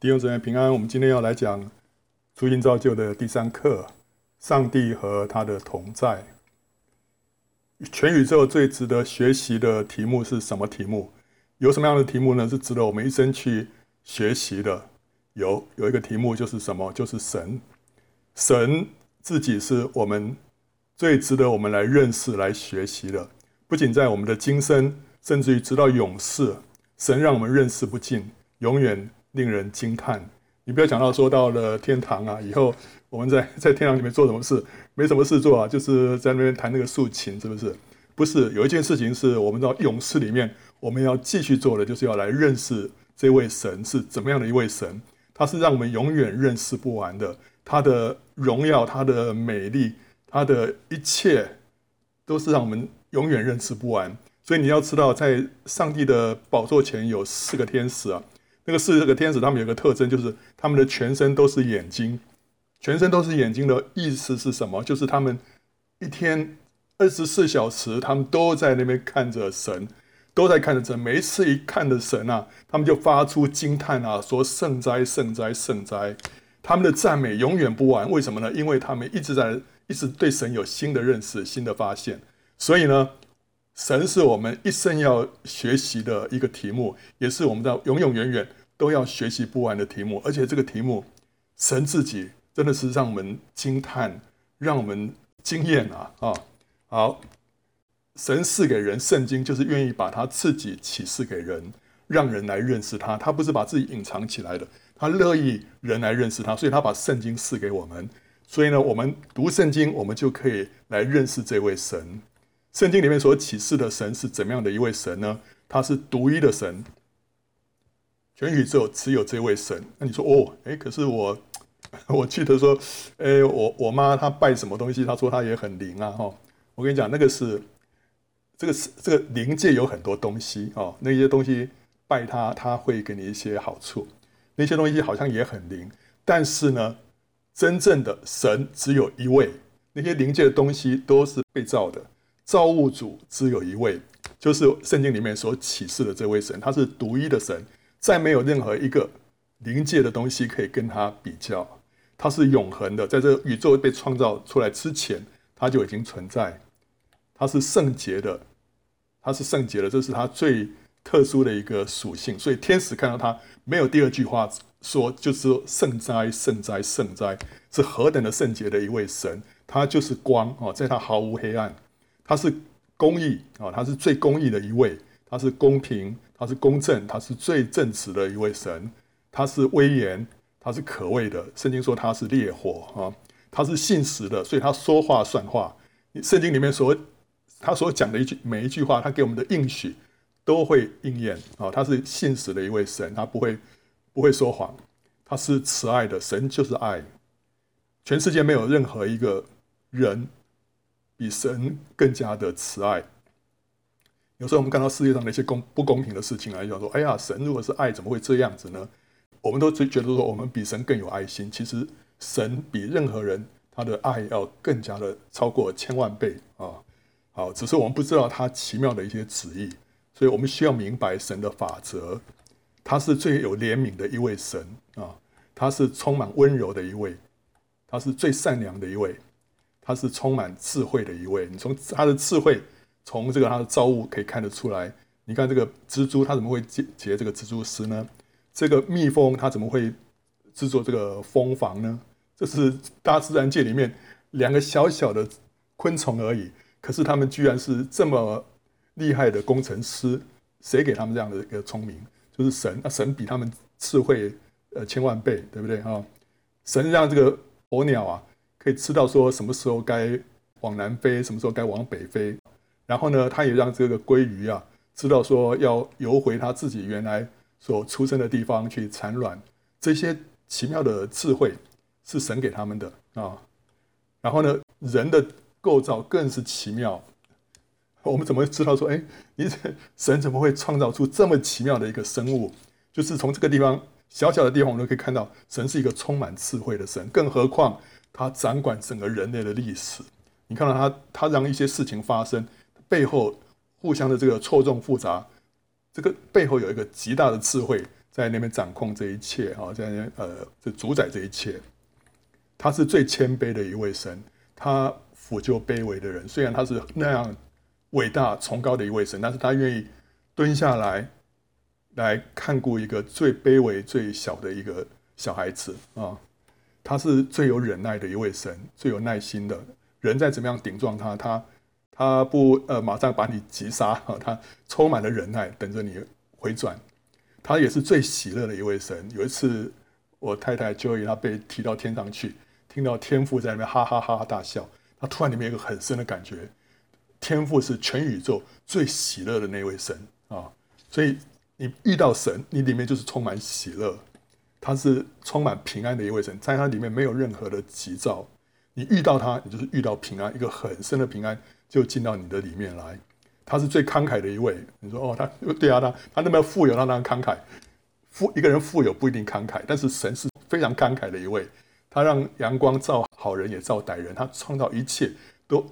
弟兄姊妹平安，我们今天要来讲初信造就的第三课：上帝和他的同在。全宇宙最值得学习的题目是什么题目？有什么样的题目呢？是值得我们一生去学习的。有有一个题目就是什么？就是神。神自己是我们最值得我们来认识、来学习的。不仅在我们的今生，甚至于直到永世，神让我们认识不尽，永远。令人惊叹！你不要讲到说到了天堂啊，以后我们在 在天堂里面做什么事？没什么事做啊，就是在那边弹那个竖琴，是不是？不是，有一件事情是我们到勇士里面，我们要继续做的，就是要来认识这位神是怎么样的一位神。他是让我们永远认识不完的，他的荣耀、他的美丽、他的一切，都是让我们永远认识不完。所以你要知道，在上帝的宝座前有四个天使啊。那个四个天使，他们有个特征，就是他们的全身都是眼睛，全身都是眼睛的意思是什么？就是他们一天二十四小时，他们都在那边看着神，都在看着神。每一次一看着神啊，他们就发出惊叹啊，说圣哉，圣哉，圣哉！他们的赞美永远不完。为什么呢？因为他们一直在，一直对神有新的认识、新的发现。所以呢，神是我们一生要学习的一个题目，也是我们的永永远远。都要学习不完的题目，而且这个题目，神自己真的是让我们惊叹，让我们惊艳啊！啊，好，神赐给人圣经，就是愿意把他自己启示给人，让人来认识他。他不是把自己隐藏起来的，他乐意人来认识他，所以他把圣经赐给我们。所以呢，我们读圣经，我们就可以来认识这位神。圣经里面所启示的神是怎么样的一位神呢？他是独一的神。全宇宙只有这位神。那你说哦，哎，可是我，我记得说，哎，我我妈她拜什么东西？她说她也很灵啊，哈。我跟你讲，那个是，这个是这个灵界有很多东西哦，那些东西拜他，他会给你一些好处。那些东西好像也很灵，但是呢，真正的神只有一位。那些灵界的东西都是被造的，造物主只有一位，就是圣经里面所启示的这位神，他是独一的神。再没有任何一个灵界的东西可以跟他比较，他是永恒的，在这宇宙被创造出来之前，他就已经存在。他是圣洁的，他是圣洁的，这是他最特殊的一个属性。所以天使看到他，没有第二句话说，就是说圣哉，圣哉，圣哉，是何等的圣洁的一位神。他就是光哦，在他毫无黑暗，他是公义啊，他是最公义的一位，他是公平。他是公正，他是最正直的一位神，他是威严，他是可畏的。圣经说他是烈火啊，他是信实的，所以他说话算话。圣经里面所他所讲的一句每一句话，他给我们的应许都会应验啊。他是信实的一位神，他不会不会说谎，他是慈爱的神，就是爱。全世界没有任何一个人比神更加的慈爱。有时候我们看到世界上的一些公不公平的事情啊，就想说：“哎呀，神如果是爱，怎么会这样子呢？”我们都觉得说我们比神更有爱心。其实神比任何人他的爱要更加的超过千万倍啊！好，只是我们不知道他奇妙的一些旨意，所以我们需要明白神的法则。他是最有怜悯的一位神啊，他是充满温柔的一位，他是最善良的一位，他是充满智慧的一位。你从他的智慧。从这个它的造物可以看得出来，你看这个蜘蛛，它怎么会结结这个蜘蛛丝呢？这个蜜蜂它怎么会制作这个蜂房呢？这是大自然界里面两个小小的昆虫而已，可是他们居然是这么厉害的工程师，谁给他们这样的一个聪明？就是神，那神比他们智慧呃千万倍，对不对啊？神让这个鸵鸟啊可以知道说什么时候该往南飞，什么时候该往北飞。然后呢，他也让这个鲑鱼啊知道说要游回他自己原来所出生的地方去产卵，这些奇妙的智慧是神给他们的啊。然后呢，人的构造更是奇妙。我们怎么知道说，哎，你神怎么会创造出这么奇妙的一个生物？就是从这个地方小小的地方，我们都可以看到神是一个充满智慧的神。更何况他掌管整个人类的历史，你看到他，他让一些事情发生。背后互相的这个错综复杂，这个背后有一个极大的智慧在那边掌控这一切啊，在那边呃，就主宰这一切。他是最谦卑的一位神，他抚救卑微的人。虽然他是那样伟大崇高的一位神，但是他愿意蹲下来来看顾一个最卑微、最小的一个小孩子啊。他是最有忍耐的一位神，最有耐心的。人再怎么样顶撞他，他。他不呃，马上把你击杀啊！他充满了忍耐，等着你回转。他也是最喜乐的一位神。有一次，我太太 Joy 她被提到天上去，听到天父在那边哈哈哈哈大笑，他突然里面有一个很深的感觉：天父是全宇宙最喜乐的那位神啊！所以你遇到神，你里面就是充满喜乐。他是充满平安的一位神，在他里面没有任何的急躁。你遇到他，你就是遇到平安，一个很深的平安。就进到你的里面来，他是最慷慨的一位。你说哦，他对啊，他他那么富有，他那么慷慨。富一个人富有不一定慷慨，但是神是非常慷慨的一位。他让阳光照好人也照歹人，他创造一切都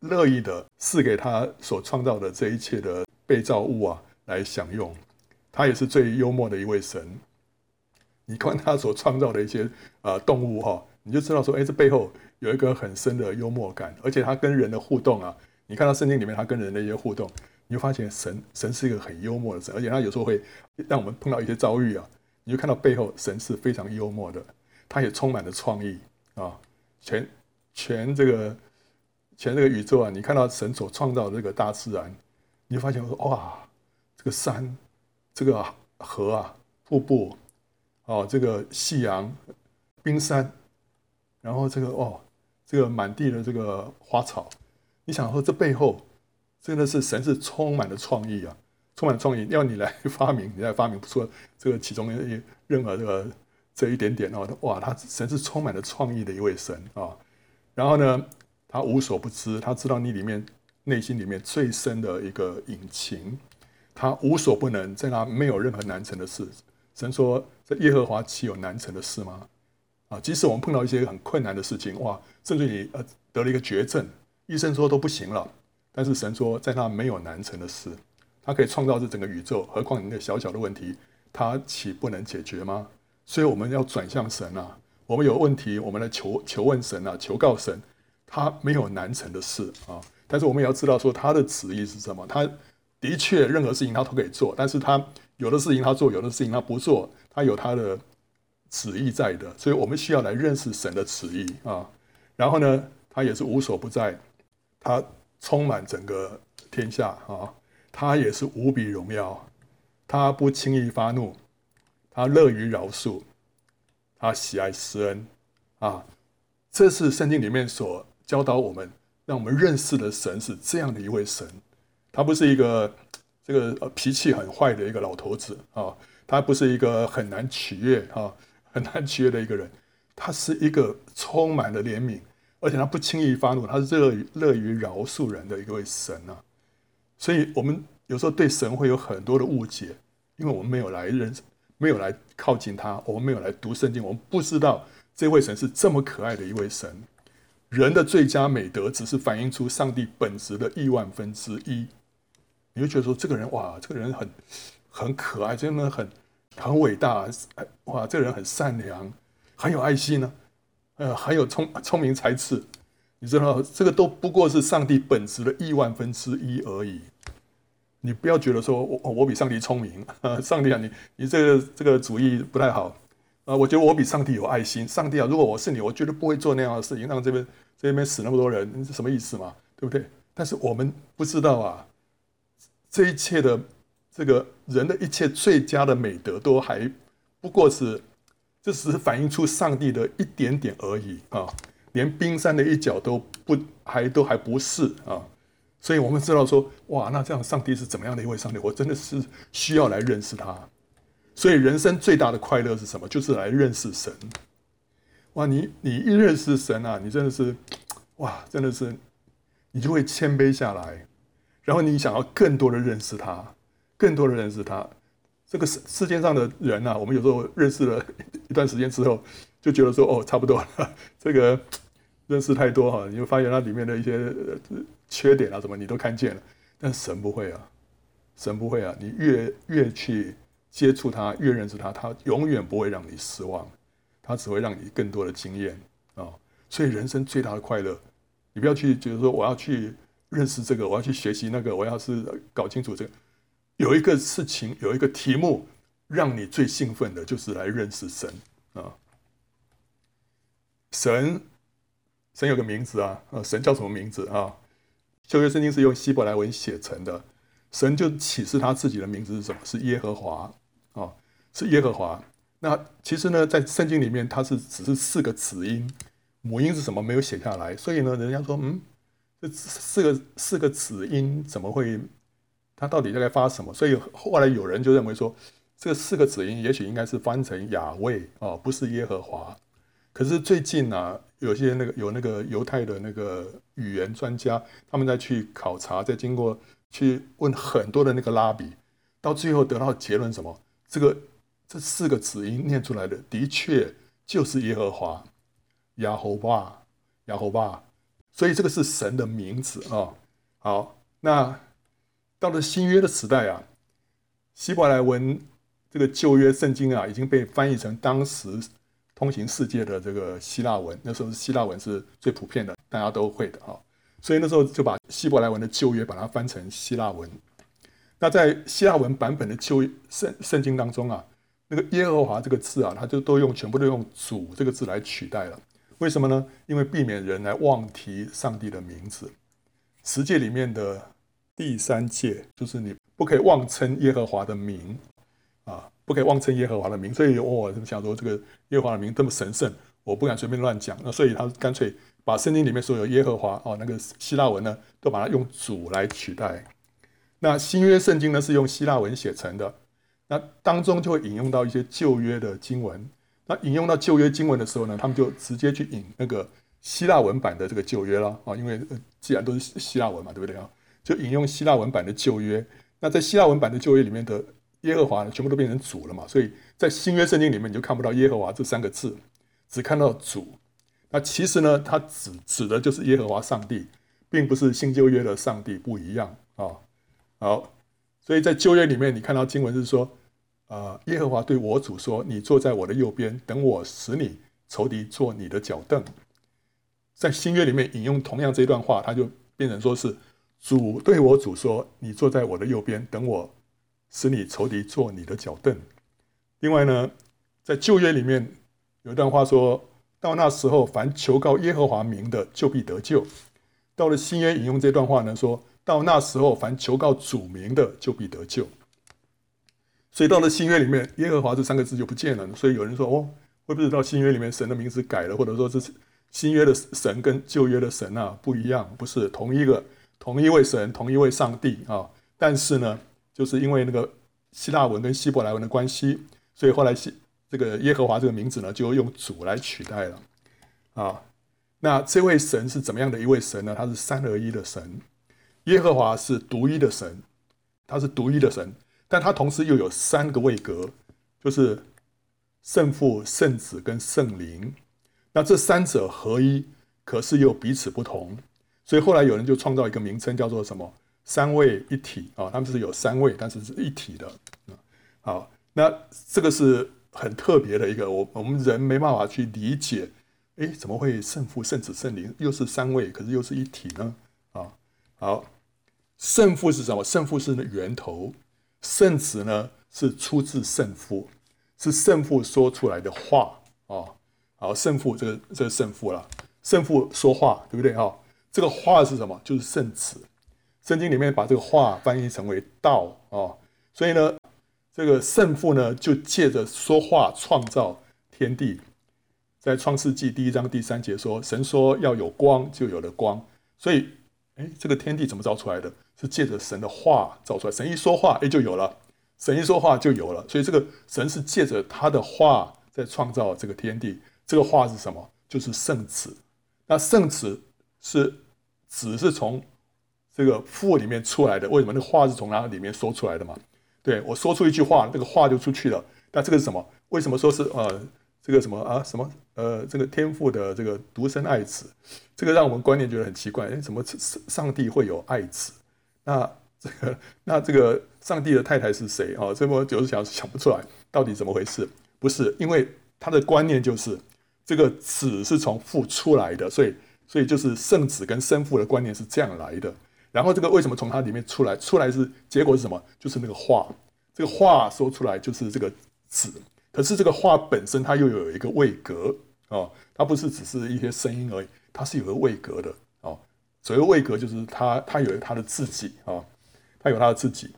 乐意的赐给他所创造的这一切的被造物啊来享用。他也是最幽默的一位神。你看他所创造的一些呃动物哈，你就知道说，哎，这背后。有一个很深的幽默感，而且他跟人的互动啊，你看到圣经里面他跟人的一些互动，你会发现神神是一个很幽默的神，而且他有时候会让我们碰到一些遭遇啊，你就看到背后神是非常幽默的，他也充满了创意啊，全全这个全这个宇宙啊，你看到神所创造的这个大自然，你就发现说哇，这个山，这个河啊，瀑布，哦，这个夕阳，冰山，然后这个哦。这个满地的这个花草，你想说这背后真的是神是充满了创意啊，充满创意，要你来 发明，你来发明不出这个其中的任何这个这一点点哦，哇，他神是充满了创意的一位神啊。然后呢，他无所不知，他知道你里面内心里面最深的一个隐情，他无所不能，在他没有任何难成的事。神说：“这耶和华岂有难成的事吗？”啊，即使我们碰到一些很困难的事情，哇，甚至你呃得了一个绝症，医生说都不行了，但是神说在他没有难成的事，他可以创造这整个宇宙，何况你那小小的问题，他岂不能解决吗？所以我们要转向神啊，我们有问题，我们来求求问神啊，求告神，他没有难成的事啊。但是我们也要知道说他的旨意是什么，他的确任何事情他都可以做，但是他有的事情他做，有的事情他不做，他有他的。旨意在的，所以我们需要来认识神的旨意啊。然后呢，他也是无所不在，他充满整个天下啊。他也是无比荣耀，他不轻易发怒，他乐于饶恕，他喜爱施恩啊。这是圣经里面所教导我们，让我们认识的神是这样的一位神。他不是一个这个脾气很坏的一个老头子啊，他不是一个很难取悦啊。很难取悦的一个人，他是一个充满了怜悯，而且他不轻易发怒，他是乐于乐于饶恕人的一位神啊。所以，我们有时候对神会有很多的误解，因为我们没有来认识，没有来靠近他，我们没有来读圣经，我们不知道这位神是这么可爱的一位神。人的最佳美德只是反映出上帝本质的亿万分之一。你会觉得说，这个人哇，这个人很很可爱，真的很。很伟大，哇！这个人很善良，很有爱心呢，呃，很有聪聪明才智。你知道，这个都不过是上帝本质的亿万分之一而已。你不要觉得说我我比上帝聪明，上帝啊，你你这个这个主意不太好啊。我觉得我比上帝有爱心。上帝啊，如果我是你，我绝对不会做那样的事情，让这边这边死那么多人，你是什么意思嘛？对不对？但是我们不知道啊，这一切的。这个人的一切最佳的美德都还不过是，这只是反映出上帝的一点点而已啊，连冰山的一角都不还都还不是啊，所以我们知道说，哇，那这样上帝是怎么样的一位上帝？我真的是需要来认识他。所以人生最大的快乐是什么？就是来认识神。哇，你你一认识神啊，你真的是，哇，真的是，你就会谦卑下来，然后你想要更多的认识他。更多的认识他，这个世世界上的人啊，我们有时候认识了 一段时间之后，就觉得说哦，差不多了。这个认识太多哈，你就发现它里面的一些缺点啊，什么你都看见了。但神不会啊，神不会啊，你越越去接触他，越认识他，他永远不会让你失望，他只会让你更多的经验啊。所以人生最大的快乐，你不要去觉得说我要去认识这个，我要去学习那个，我要是搞清楚这个，有一个事情，有一个题目，让你最兴奋的就是来认识神啊。神，神有个名字啊，呃神叫什么名字啊？旧约圣经是用希伯来文写成的。神就启示他自己的名字是什么？是耶和华啊，是耶和华。那其实呢，在圣经里面，它是只是四个子音，母音是什么没有写下来。所以呢，人家说，嗯，这四个四个子音怎么会？它到底在该发什么？所以后来有人就认为说，这四个子音也许应该是翻成雅卫啊，不是耶和华。可是最近呢、有些那个有那个犹太的那个语言专家，他们在去考察，在经过。去问很多的那个拉比，到最后得到结论什么？这个这四个子音念出来的，的确就是耶和华，亚侯巴，亚侯巴。所以这个是神的名字啊、好，那到了新约的时代啊，希伯来文这个旧约圣经啊，已经被翻译成当时通行世界的这个希腊文。那时候希腊文是最普遍的，大家都会的啊。所以那时候就把希伯来文的旧约把它翻成希腊文。那在希腊文版本的旧圣圣经当中啊，那个耶和华这个字啊，它就都用全部都用主这个字来取代了。为什么呢？因为避免人来妄提上帝的名字。十诫里面的第三诫就是你不可以妄称耶和华的名啊，不可以妄称耶和华的名。所以我想说，这个耶和华的名这么神圣，我不敢随便乱讲。那所以他干脆。把圣经里面所有耶和华哦，那个希腊文呢，都把它用主来取代。那新约圣经呢，是用希腊文写成的，那当中就会引用到一些旧约的经文。那引用到旧约经文的时候呢，他们就直接去引那个希腊文版的这个旧约了啊，因为既然都是希腊文嘛，对不对啊？就引用希腊文版的旧约。那在希腊文版的旧约里面的耶和华呢，全部都变成主了嘛，所以在新约圣经里面你就看不到耶和华这三个字，只看到主。那其实呢，它指指的就是耶和华上帝，并不是新旧约的上帝不一样啊。好，所以在旧约里面，你看到经文是说，啊，耶和华对我主说：“你坐在我的右边，等我使你仇敌做你的脚凳。”在新约里面引用同样这段话，它就变成说是主对我主说：“你坐在我的右边，等我使你仇敌做你的脚凳。”另外呢，在旧约里面有一段话说。到那时候，凡求告耶和华名的，就必得救。到了新约引用这段话呢，说到那时候，凡求告主名的，就必得救。所以到了新约里面，耶和华这三个字就不见了。所以有人说，哦，会不会到新约里面神的名字改了，或者说是新约的神跟旧约的神啊不一样？不是同一个，同一位神，同一位上帝啊。但是呢，就是因为那个希腊文跟希伯来文的关系，所以后来希。这个耶和华这个名字呢，就用主来取代了啊。那这位神是怎么样的一位神呢？他是三而一的神。耶和华是独一的神，他是独一的神，但他同时又有三个位格，就是圣父、圣子跟圣灵。那这三者合一，可是又彼此不同。所以后来有人就创造一个名称，叫做什么？三位一体啊。他们是有三位，但是是一体的啊。好，那这个是。很特别的一个，我我们人没办法去理解，哎，怎么会圣父、圣子、圣灵又是三位，可是又是一体呢？啊，好，圣父是什么？圣父是源头，圣子呢是出自圣父，是圣父说出来的话啊。好，圣父这个这个圣父了，圣父说话，对不对？哈，这个话是什么？就是圣子。圣经里面把这个话翻译成为道啊，所以呢。这个圣父呢，就借着说话创造天地，在创世纪第一章第三节说：“神说要有光，就有了光。”所以，哎，这个天地怎么造出来的？是借着神的话造出来。神一说话，哎，就有了；神一说话，就有了。所以，这个神是借着他的话在创造这个天地。这个话是什么？就是圣子。那圣子是子是从这个父里面出来的。为什么？那个话是从他里面说出来的嘛？对，我说出一句话，那个话就出去了。那这个是什么？为什么说是呃这个什么啊什么呃这个天父的这个独生爱子？这个让我们观念觉得很奇怪。诶，怎么上帝会有爱子？那这个那这个上帝的太太是谁啊？这么就是想想不出来，到底怎么回事？不是，因为他的观念就是这个子是从父出来的，所以所以就是圣子跟生父的观念是这样来的。然后这个为什么从它里面出来？出来是结果是什么？就是那个话，这个话说出来就是这个子。可是这个话本身它又有一个位格啊，它不是只是一些声音而已，它是有个位格的啊。所谓位格就是它它有它的自己啊，它有它的自己。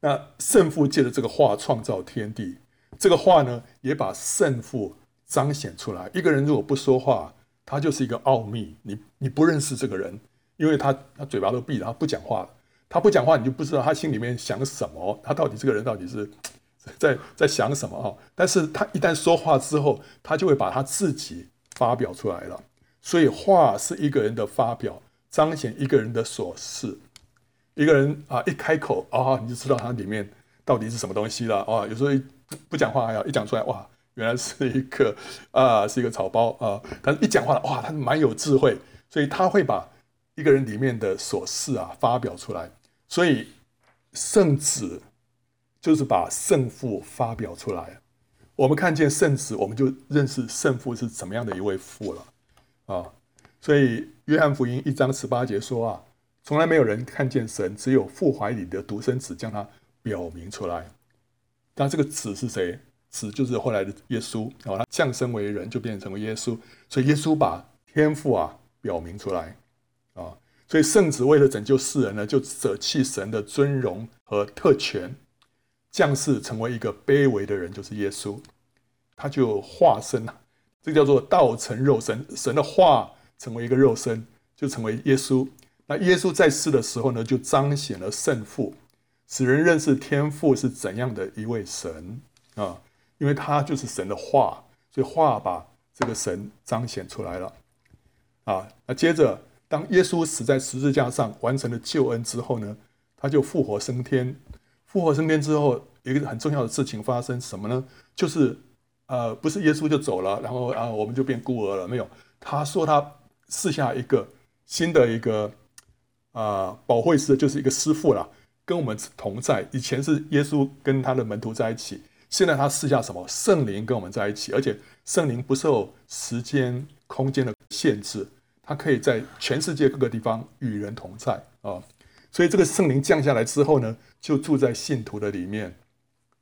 那圣父借着这个话创造天地，这个话呢也把圣父彰显出来。一个人如果不说话，他就是一个奥秘，你你不认识这个人。因为他他嘴巴都闭了，他不讲话。他不讲话，你就不知道他心里面想什么。他到底这个人到底是在在想什么啊？但是他一旦说话之后，他就会把他自己发表出来了。所以话是一个人的发表，彰显一个人的所事。一个人啊，一开口啊，你就知道他里面到底是什么东西了啊。有时候不讲话还要一讲出来，哇，原来是一个啊，是一个草包啊。但是一讲话了，哇，他蛮有智慧，所以他会把。一个人里面的所事啊，发表出来，所以圣子就是把圣父发表出来。我们看见圣子，我们就认识圣父是怎么样的一位父了啊。所以约翰福音一章十八节说啊，从来没有人看见神，只有父怀里的独生子将他表明出来。那这个子是谁？子就是后来的耶稣啊，他降生为人，就变成为耶稣。所以耶稣把天父啊表明出来。啊，所以圣子为了拯救世人呢，就舍弃神的尊荣和特权，降世成为一个卑微的人，就是耶稣。他就化身了，这叫做道成肉身，神的化成为一个肉身，就成为耶稣。那耶稣在世的时候呢，就彰显了圣父，使人认识天父是怎样的一位神啊，因为他就是神的化，所以化把这个神彰显出来了。啊，那接着。当耶稣死在十字架上完成了救恩之后呢，他就复活升天。复活升天之后，一个很重要的事情发生，什么呢？就是呃，不是耶稣就走了，然后啊，我们就变孤儿了。没有，他说他赐下一个新的一个啊、呃，保惠师，就是一个师傅了，跟我们同在。以前是耶稣跟他的门徒在一起，现在他赐下什么？圣灵跟我们在一起，而且圣灵不受时间、空间的限制。他可以在全世界各个地方与人同在啊，所以这个圣灵降下来之后呢，就住在信徒的里面，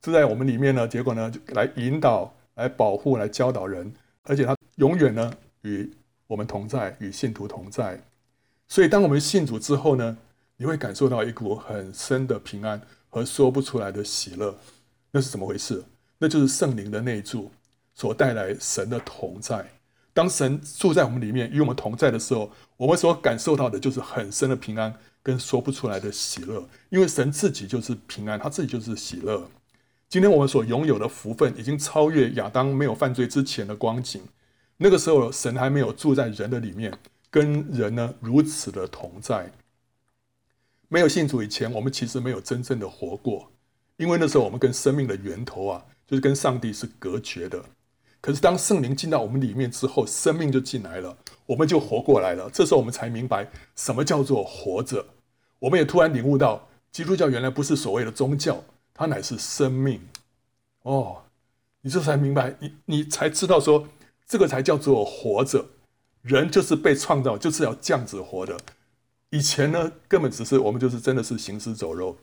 住在我们里面呢，结果呢，来引导、来保护、来教导人，而且他永远呢与我们同在，与信徒同在。所以当我们信主之后呢，你会感受到一股很深的平安和说不出来的喜乐。那是怎么回事？那就是圣灵的内住所带来神的同在。当神住在我们里面，与我们同在的时候，我们所感受到的就是很深的平安跟说不出来的喜乐。因为神自己就是平安，他自己就是喜乐。今天我们所拥有的福分，已经超越亚当没有犯罪之前的光景。那个时候，神还没有住在人的里面，跟人呢如此的同在。没有信主以前，我们其实没有真正的活过，因为那时候我们跟生命的源头啊，就是跟上帝是隔绝的。可是当圣灵进到我们里面之后，生命就进来了，我们就活过来了。这时候我们才明白什么叫做活着。我们也突然领悟到，基督教原来不是所谓的宗教，它乃是生命。哦，你这才明白，你你才知道说，这个才叫做活着。人就是被创造，就是要这样子活的。以前呢，根本只是我们就是真的是行尸走肉，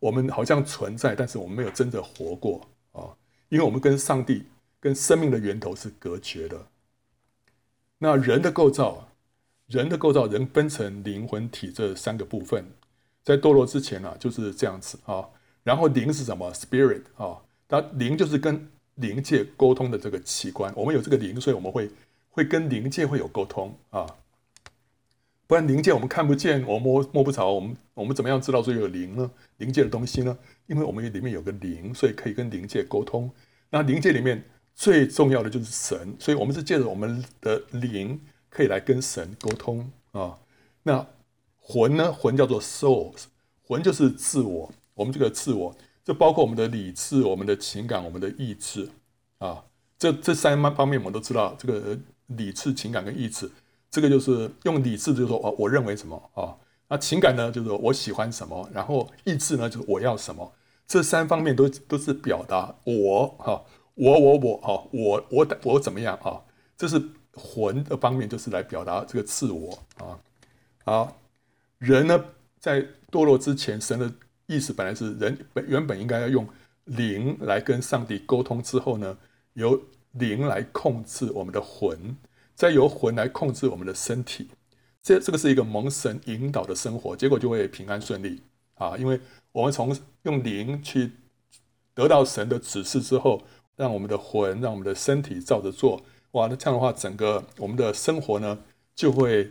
我们好像存在，但是我们没有真的活过啊，因为我们跟上帝。跟生命的源头是隔绝的。那人的构造，人的构造，人分成灵魂体这三个部分，在堕落之前呢、啊，就是这样子啊。然后灵是什么？Spirit 啊，它灵就是跟灵界沟通的这个器官。我们有这个灵，所以我们会会跟灵界会有沟通啊。不然灵界我们看不见，我摸摸不着，我们我们怎么样知道说有灵呢？灵界的东西呢？因为我们里面有个灵，所以可以跟灵界沟通。那灵界里面。最重要的就是神，所以我们是借着我们的灵可以来跟神沟通啊。那魂呢？魂叫做 soul，魂就是自我。我们这个自我，这包括我们的理智、我们的情感、我们的意志啊。这这三方方面我们都知道。这个理智、情感跟意志，这个就是用理智就是说，哦，我认为什么啊？那情感呢，就是我喜欢什么，然后意志呢，就是我要什么。这三方面都都是表达我哈，我我我哦，我我我怎么样啊？这是魂的方面，就是来表达这个自我啊。好，人呢，在堕落之前，神的意思本来是人本原本应该要用灵来跟上帝沟通，之后呢，由灵来控制我们的魂，再由魂来控制我们的身体。这这个是一个蒙神引导的生活，结果就会平安顺利啊！因为我们从用灵去得到神的指示之后，让我们的魂，让我们的身体照着做，哇！那这样的话，整个我们的生活呢，就会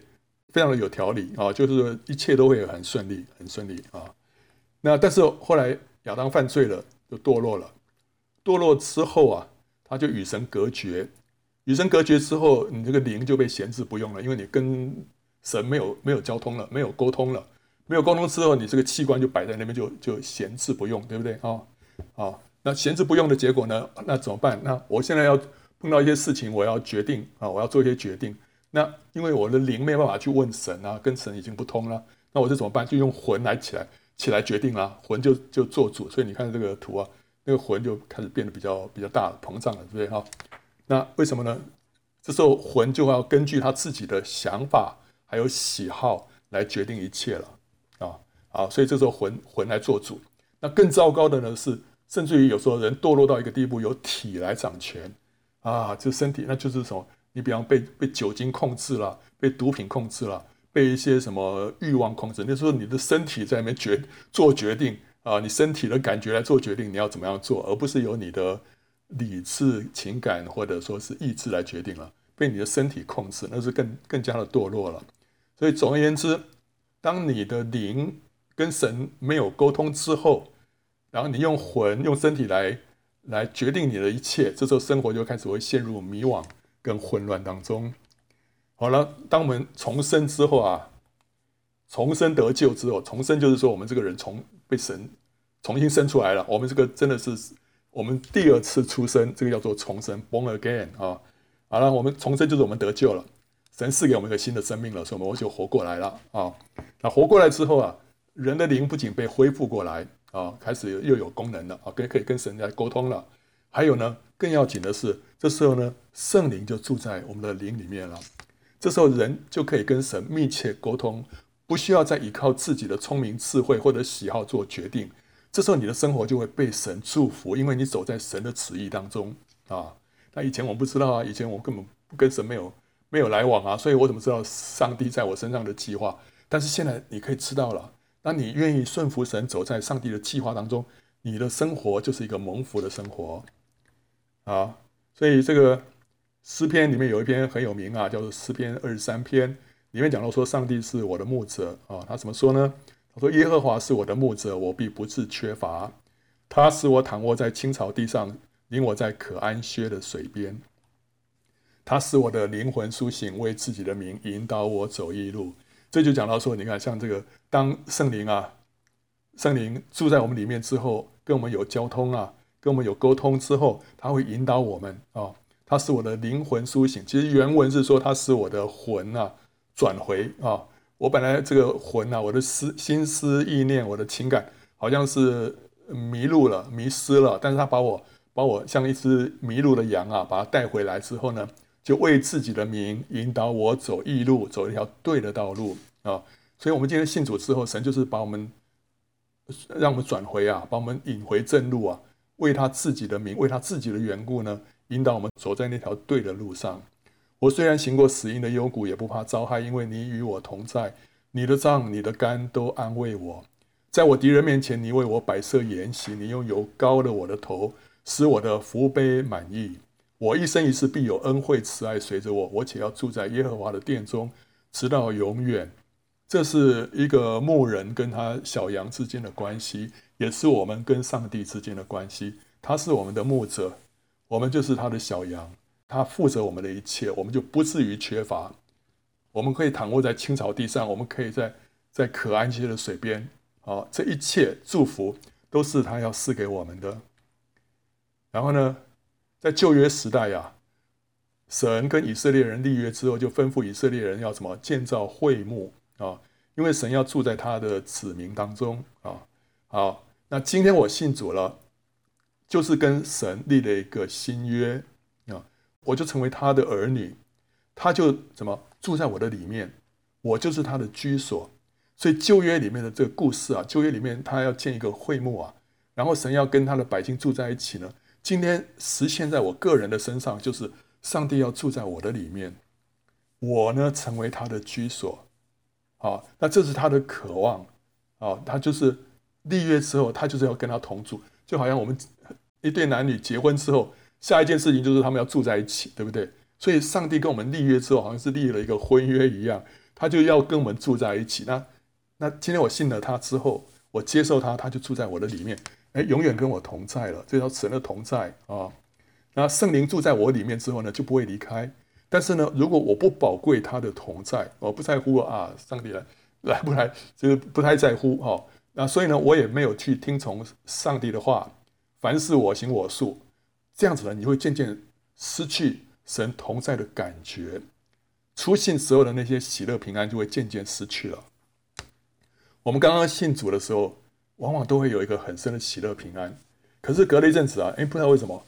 非常的有条理啊，就是一切都会很顺利，很顺利啊。那但是后来亚当犯罪了，就堕落了。堕落之后啊，他就与神隔绝，与神隔绝之后，你这个灵就被闲置不用了，因为你跟神没有没有交通了，没有沟通了，没有沟通之后，你这个器官就摆在那边，就就闲置不用，对不对啊？啊、哦哦，那闲置不用的结果呢？那怎么办？那我现在要碰到一些事情，我要决定啊，我要做一些决定。那因为我的灵没有办法去问神啊，跟神已经不通了，那我就怎么办？就用魂来起来起来决定了，魂就就做主。所以你看这个图啊，那个魂就开始变得比较比较大膨胀了，对不对哈？那为什么呢？这时候魂就要根据他自己的想法。还有喜好来决定一切了啊啊！所以这时候魂魂来做主。那更糟糕的呢是，甚至于有时候人堕落到一个地步，由体来掌权啊，这身体那就是什么？你比方被被酒精控制了，被毒品控制了，被一些什么欲望控制。那时候你的身体在那边决做决定啊，你身体的感觉来做决定，你要怎么样做，而不是由你的理智、情感或者说是意志来决定了，被你的身体控制，那是更更加的堕落了。所以总而言之，当你的灵跟神没有沟通之后，然后你用魂、用身体来来决定你的一切，这时候生活就开始会陷入迷惘跟混乱当中。好了，当我们重生之后啊，重生得救之后，重生就是说我们这个人重被神重新生出来了，我们这个真的是我们第二次出生，这个叫做重生 （born again） 啊。好了，我们重生就是我们得救了。神赐给我们一个新的生命了，所以我们就活过来了啊。那活过来之后啊，人的灵不仅被恢复过来啊，开始又有功能了啊，跟可以跟神来沟通了。还有呢，更要紧的是，这时候呢，圣灵就住在我们的灵里面了。这时候人就可以跟神密切沟通，不需要再依靠自己的聪明智慧或者喜好做决定。这时候你的生活就会被神祝福，因为你走在神的旨意当中啊。那以前我们不知道啊，以前我根本不跟神没有。没有来往啊，所以我怎么知道上帝在我身上的计划？但是现在你可以知道了。当你愿意顺服神，走在上帝的计划当中，你的生活就是一个蒙福的生活啊。所以这个诗篇里面有一篇很有名啊，叫做诗篇二十三篇，里面讲到说，上帝是我的牧者啊。他怎么说呢？他说：“耶和华是我的牧者，我必不致缺乏。他使我躺卧在青草地上，领我在可安歇的水边。”他使我的灵魂苏醒，为自己的名引导我走义路。这就讲到说，你看，像这个，当圣灵啊，圣灵住在我们里面之后，跟我们有交通啊，跟我们有沟通之后，他会引导我们啊、哦。他使我的灵魂苏醒。其实原文是说，他使我的魂啊转回啊、我本来这个魂啊，我的思心思意念，我的情感，好像是迷路了、迷失了。但是他把我把我像一只迷路的羊啊，把它带回来之后呢，就为自己的名引导我走义路，走一条对的道路啊！所以，我们今天信主之后，神就是把我们让我们转回啊，把我们引回正路啊，为他自己的名，为他自己的缘故呢，引导我们走在那条对的路上。我虽然行过死荫的幽谷，也不怕遭害，因为你与我同在，你的杖、你的竿都安慰我。在我敌人面前，你为我摆设筵席，你用油膏了我的头，使我的福杯满溢。我一生一世必有恩惠慈爱随着我，我且要住在耶和华的殿中，直到永远。这是一个牧人跟他小羊之间的关系，也是我们跟上帝之间的关系。他是我们的牧者，我们就是他的小羊，他负责我们的一切，我们就不至于缺乏。我们可以躺卧在青草地上，我们可以在在可安歇的水边。啊，这一切祝福都是他要赐给我们的。然后呢，在旧约时代呀，神跟以色列人立约之后，就吩咐以色列人要怎么建造会幕啊，因为神要住在他的子民当中啊。好，那今天我信主了，就是跟神立了一个新约啊，我就成为他的儿女，他就怎么住在我的里面，我就是他的居所。所以旧约里面的这个故事啊，旧约里面他要建一个会幕啊，然后神要跟他的百姓住在一起呢。今天实现在我个人的身上，就是上帝要住在我的里面，我呢成为他的居所。好，那这是他的渴望啊，他就是立约之后，他就是要跟他同住，就好像我们一对男女结婚之后，下一件事情就是他们要住在一起，对不对？所以上帝跟我们立约之后，好像是立了一个婚约一样，他就要跟我们住在一起。那那今天我信了他之后，我接受他，他就住在我的里面，哎，永远跟我同在了。这叫神的同在啊。那圣灵住在我里面之后呢，就不会离开。但是呢，如果我不宝贵他的同在，我不在乎啊，上帝来来不来，就是不太在乎哈。那所以呢，我也没有去听从上帝的话，凡事我行我素，这样子呢，你会渐渐失去神同在的感觉，出信时候的那些喜乐平安就会渐渐失去了。我们刚刚信主的时候，往往都会有一个很深的喜乐平安。可是隔了一阵子啊，哎，不知道为什么，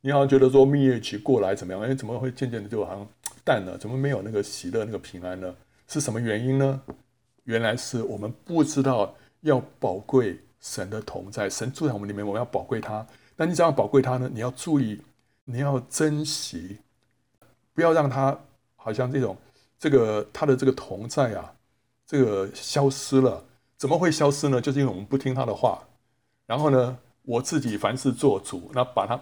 你好像觉得说蜜月期过来怎么样？哎，怎么会渐渐的就好像淡了？怎么没有那个喜乐、那个平安呢？是什么原因呢？原来是我们不知道要宝贵神的同在，神住在我们里面，我们要宝贵他。那你怎样宝贵他呢？你要注意，你要珍惜，不要让他好像这种这个他的这个同在啊，这个消失了。怎么会消失呢？就是因为我们不听他的话，然后呢，我自己凡事做主，那把他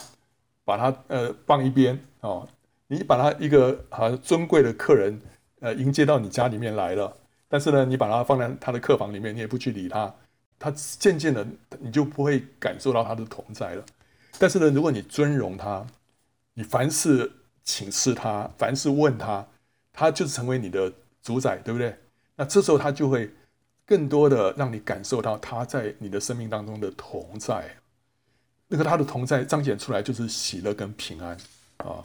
把他呃放一边哦，你把他一个好像尊贵的客人呃迎接到你家里面来了，但是呢，你把他放在他的客房里面，你也不去理他，他渐渐的你就不会感受到他的同在了。但是呢，如果你尊荣他，你凡事请示他，凡事问他，他就成为你的主宰，对不对？那这时候他就会。更多的让你感受到他在你的生命当中的同在，那个他的同在彰显出来就是喜乐跟平安啊。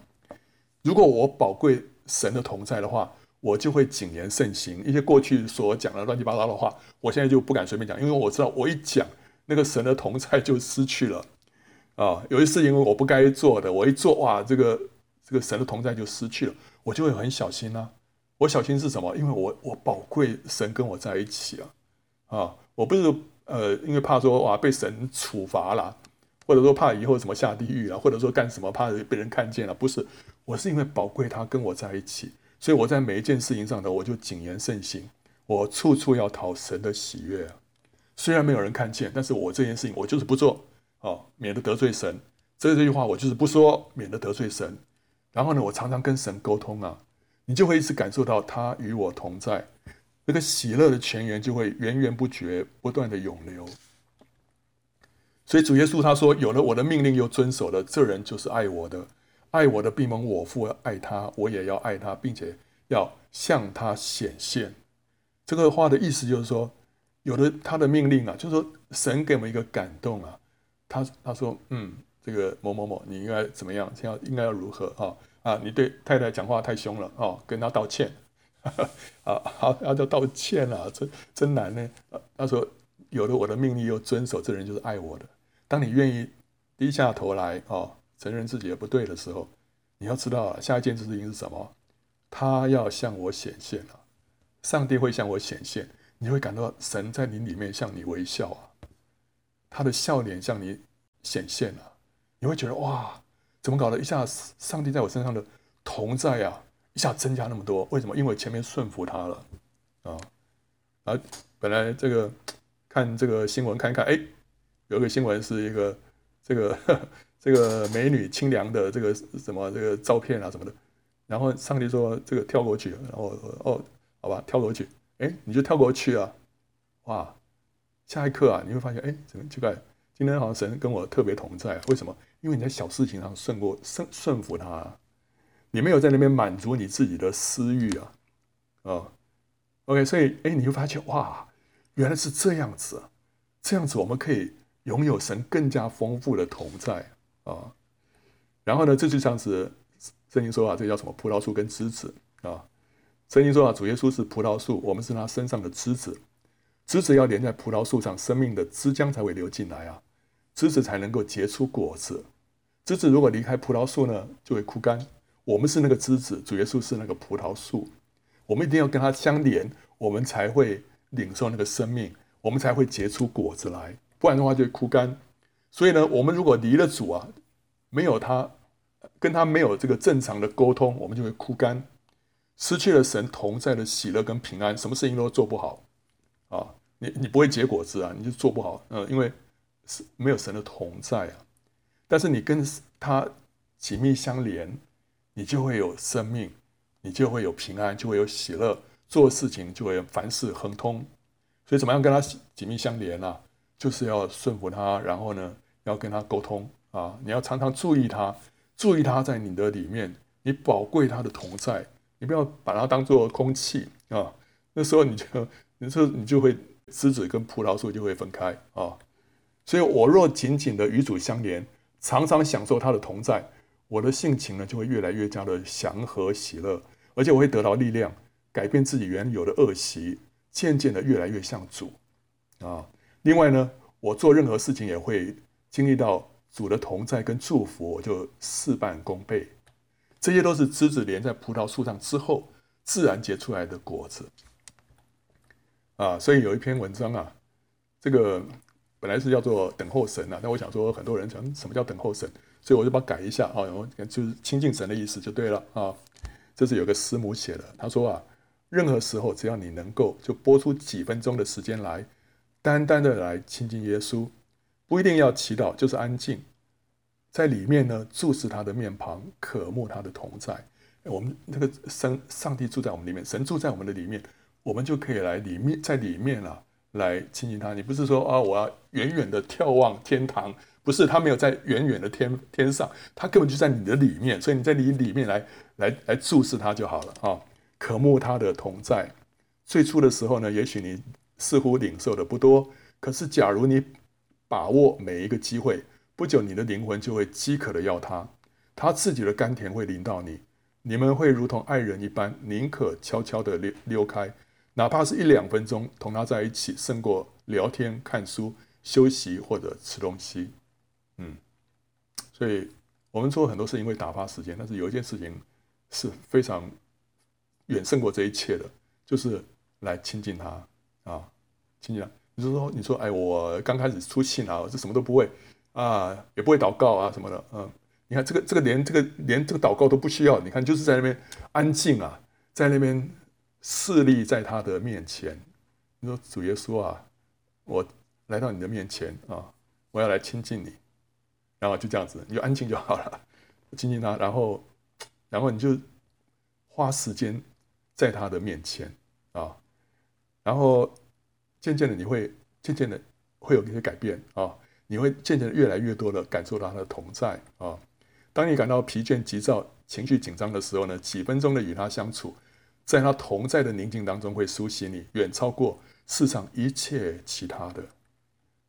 如果我宝贵神的同在的话，我就会谨言慎行。一些过去所讲的乱七八糟的话，我现在就不敢随便讲，因为我知道我一讲那个神的同在就失去了啊。有些事情我不该做的，我一做哇，这个这个神的同在就失去了，我就会很小心啊。我小心是什么？因为我我宝贵神跟我在一起啊，啊，我不是呃，因为怕说哇被神处罚了，或者说怕以后什么下地狱啊，或者说干什么怕被人看见了，不是，我是因为宝贵他跟我在一起，所以我在每一件事情上呢，我就谨言慎行，我处处要讨神的喜悦啊。虽然没有人看见，但是我这件事情我就是不做啊，免得得罪神。这这句话我就是不说，免得得罪神。然后呢，我常常跟神沟通啊。你就会一直感受到他与我同在，那个喜乐的泉源就会源源不绝、不断的涌流。所以主耶稣他说：“有了我的命令又遵守了，这人就是爱我的。爱我的必蒙我父爱他，我也要爱他，并且要向他显现。”这个话的意思就是说，有了他的命令啊，就是说神给我们一个感动啊，他他说：“嗯，这个某某某，你应该怎么样？要应该要如何啊？”啊，你对太太讲话太凶了哦，跟他道歉。啊，好，要就道歉了，真真难呢。他说，有了我的命令又遵守，这人就是爱我的。当你愿意低下头来哦，承认自己的不对的时候，你要知道下一件事情是什么？他要向我显现了，上帝会向我显现，你会感到神在你里面向你微笑啊，他的笑脸向你显现了，你会觉得哇。怎么搞的？一下上帝在我身上的同在啊，一下增加那么多，为什么？因为前面顺服他了啊。啊，本来这个看这个新闻看看，哎，有一个新闻是一个这个 这个美女清凉的这个什么这个照片啊什么的，然后上帝说这个跳过去，然后哦，好吧，跳过去，哎，你就跳过去啊，哇，下一刻啊，你会发现，哎，怎么奇怪？今天好像神跟我特别同在，为什么？因为你在小事情上顺过顺顺服他，你没有在那边满足你自己的私欲啊，啊，OK，所以哎，你会发现哇，原来是这样子，这样子我们可以拥有神更加丰富的同在啊。然后呢，这就像是圣经说啊，这叫什么？葡萄树跟枝子啊，圣经说啊，主耶稣是葡萄树，我们是他身上的枝子，枝子要连在葡萄树上，生命的枝浆才会流进来啊，枝子才能够结出果子。枝子如果离开葡萄树呢，就会枯干。我们是那个枝子，主耶稣是那个葡萄树，我们一定要跟他相连，我们才会领受那个生命，我们才会结出果子来，不然的话就会枯干。所以呢，我们如果离了主啊，没有他，跟他没有这个正常的沟通，我们就会枯干，失去了神同在的喜乐跟平安，什么事情都做不好啊！你你不会结果子啊，你就做不好，嗯，因为是没有神的同在啊。但是你跟他紧密相连，你就会有生命，你就会有平安，就会有喜乐，做事情就会凡事亨通。所以怎么样跟他紧密相连啊？就是要顺服他，然后呢，要跟他沟通啊！你要常常注意他，注意他在你的里面，你宝贵他的同在，你不要把它当做空气啊！那时候你就，那时候你就会枝子跟葡萄树就会分开啊！所以我若紧紧的与主相连，常常享受他的同在，我的性情呢就会越来越加的祥和喜乐，而且我会得到力量，改变自己原有的恶习，渐渐的越来越像主啊！另外呢，我做任何事情也会经历到主的同在跟祝福，我就事半功倍。这些都是枝子连在葡萄树上之后自然结出来的果子啊。所以有一篇文章啊，这个本来是叫做等候神啊，但我想说很多人讲什么叫等候神，所以我就把它改一下啊，然后就是亲近神的意思就对了啊。这是有个师母写的，他说啊，任何时候只要你能够就拨出几分钟的时间来，单单的来亲近耶稣。不一定要祈祷，就是安静，在里面呢，注视他的面庞，渴慕他的同在。我们那个神，上帝住在我们里面，神住在我们的里面，我们就可以来里面，在里面啊，来亲近他。你不是说啊，我要远远的眺望天堂，不是，他没有在远远的天天上，他根本就在你的里面，所以你在你里面来来来注视他就好了啊，渴慕他的同在。最初的时候呢，也许你似乎领受的不多，可是假如你把握每一个机会，不久你的灵魂就会饥渴的要他，他自己的甘甜会临到你，你们会如同爱人一般，宁可悄悄的溜溜开，哪怕是一两分钟，同他在一起，胜过聊天、看书、休息或者吃东西。嗯，所以我们做很多事情会打发时间，但是有一件事情是非常远胜过这一切的，就是来亲近他啊，亲近他。你就说，你说，哎，我刚开始出信啊，我这什么都不会啊，也不会祷告啊什么的，嗯，你看这个这个连这个连这个祷告都不需要，你看就是在那边安静啊，在那边势力在他的面前。你说主耶稣啊，我来到你的面前啊，我要来亲近你，然后就这样子，你就安静就好了，亲近他，然后然后你就花时间在他的面前啊，然后。渐渐的，你会渐渐的会有一些改变啊！你会渐渐的越来越多的感受到他的同在啊！当你感到疲倦、急躁、情绪紧张的时候呢，几分钟的与他相处，在他同在的宁静当中，会苏醒你，远超过世上一切其他的。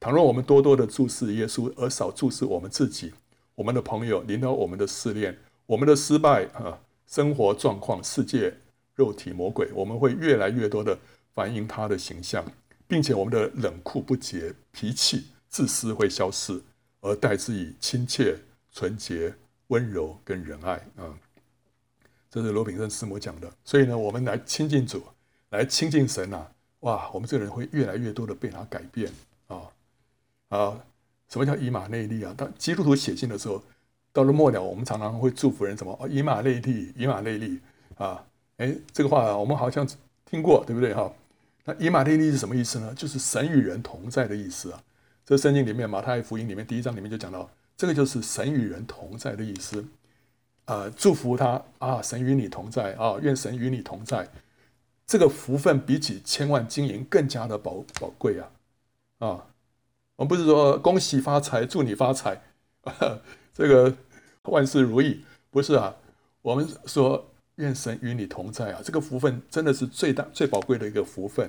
倘若我们多多的注视耶稣，而少注视我们自己、我们的朋友、领导我们的试炼、我们的失败啊、生活状况、世界、肉体、魔鬼，我们会越来越多的反映他的形象。并且我们的冷酷不洁、脾气、自私会消失，而代之以亲切、纯洁、温柔跟仁爱啊。这是罗炳胜师母讲的。所以呢，我们来亲近主，来亲近神呐、哇，我们这个人会越来越多的被他改变啊啊！什么叫以马内利啊？当基督徒写信的时候，到了末了，我们常常会祝福人什么？以马内利，以马内利啊！哎，这个话我们好像听过，对不对哈？那以马内利是什么意思呢？就是神与人同在的意思啊。这圣经里面，马太福音里面第一章里面就讲到，这个就是神与人同在的意思。呃，祝福他啊，神与你同在啊，愿神与你同在。这个福分比起千万金银更加的宝宝贵啊！啊，我们不是说恭喜发财，祝你发财，啊 这个万事如意，不是啊。我们说。愿神与你同在啊！这个福分真的是最大、最宝贵的一个福分。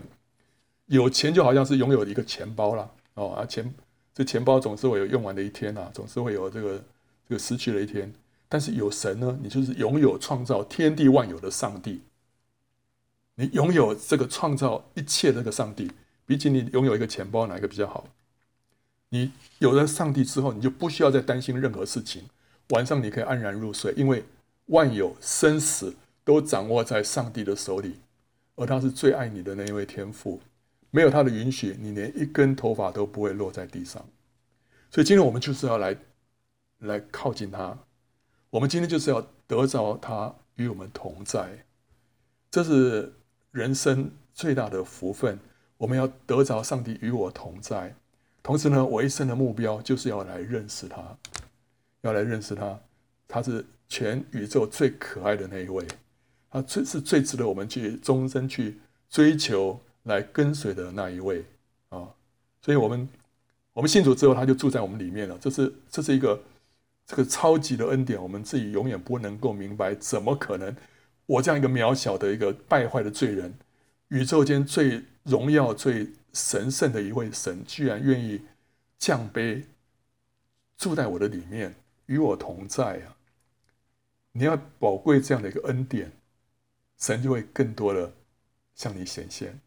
有钱就好像是拥有一个钱包了哦啊，钱这钱包总是会有用完的一天啊，总是会有这个这个失去的一天。但是有神呢，你就是拥有创造天地万有的上帝你拥有这个创造一切的这个上帝，比起你拥有一个钱包，哪一个比较好？你有了上帝之后，你就不需要再担心任何事情，晚上你可以安然入睡，因为万有生死都掌握在上帝的手里，而他是最爱你的那一位天父，没有他的允许，你连一根头发都不会落在地上。所以今天我们就是要来来靠近他，我们今天就是要得着他与我们同在，这是。人生最大的福分，我们要得着上帝与我同在。同时呢，我一生的目标就是要来认识他，要来认识他。他是全宇宙最可爱的那一位，他最是最值得我们去终身去追求、来跟随的那一位啊！所以，我们我们信主之后，他就住在我们里面了。这是这是一个这个超级的恩典，我们自己永远不能够明白，怎么可能？我这样一个渺小的一个败坏的罪人，宇宙间最荣耀、最神圣的一位神，居然愿意降卑，住在我的里面，与我同在啊！你要宝贵这样的一个恩典，神就会更多的向你显现。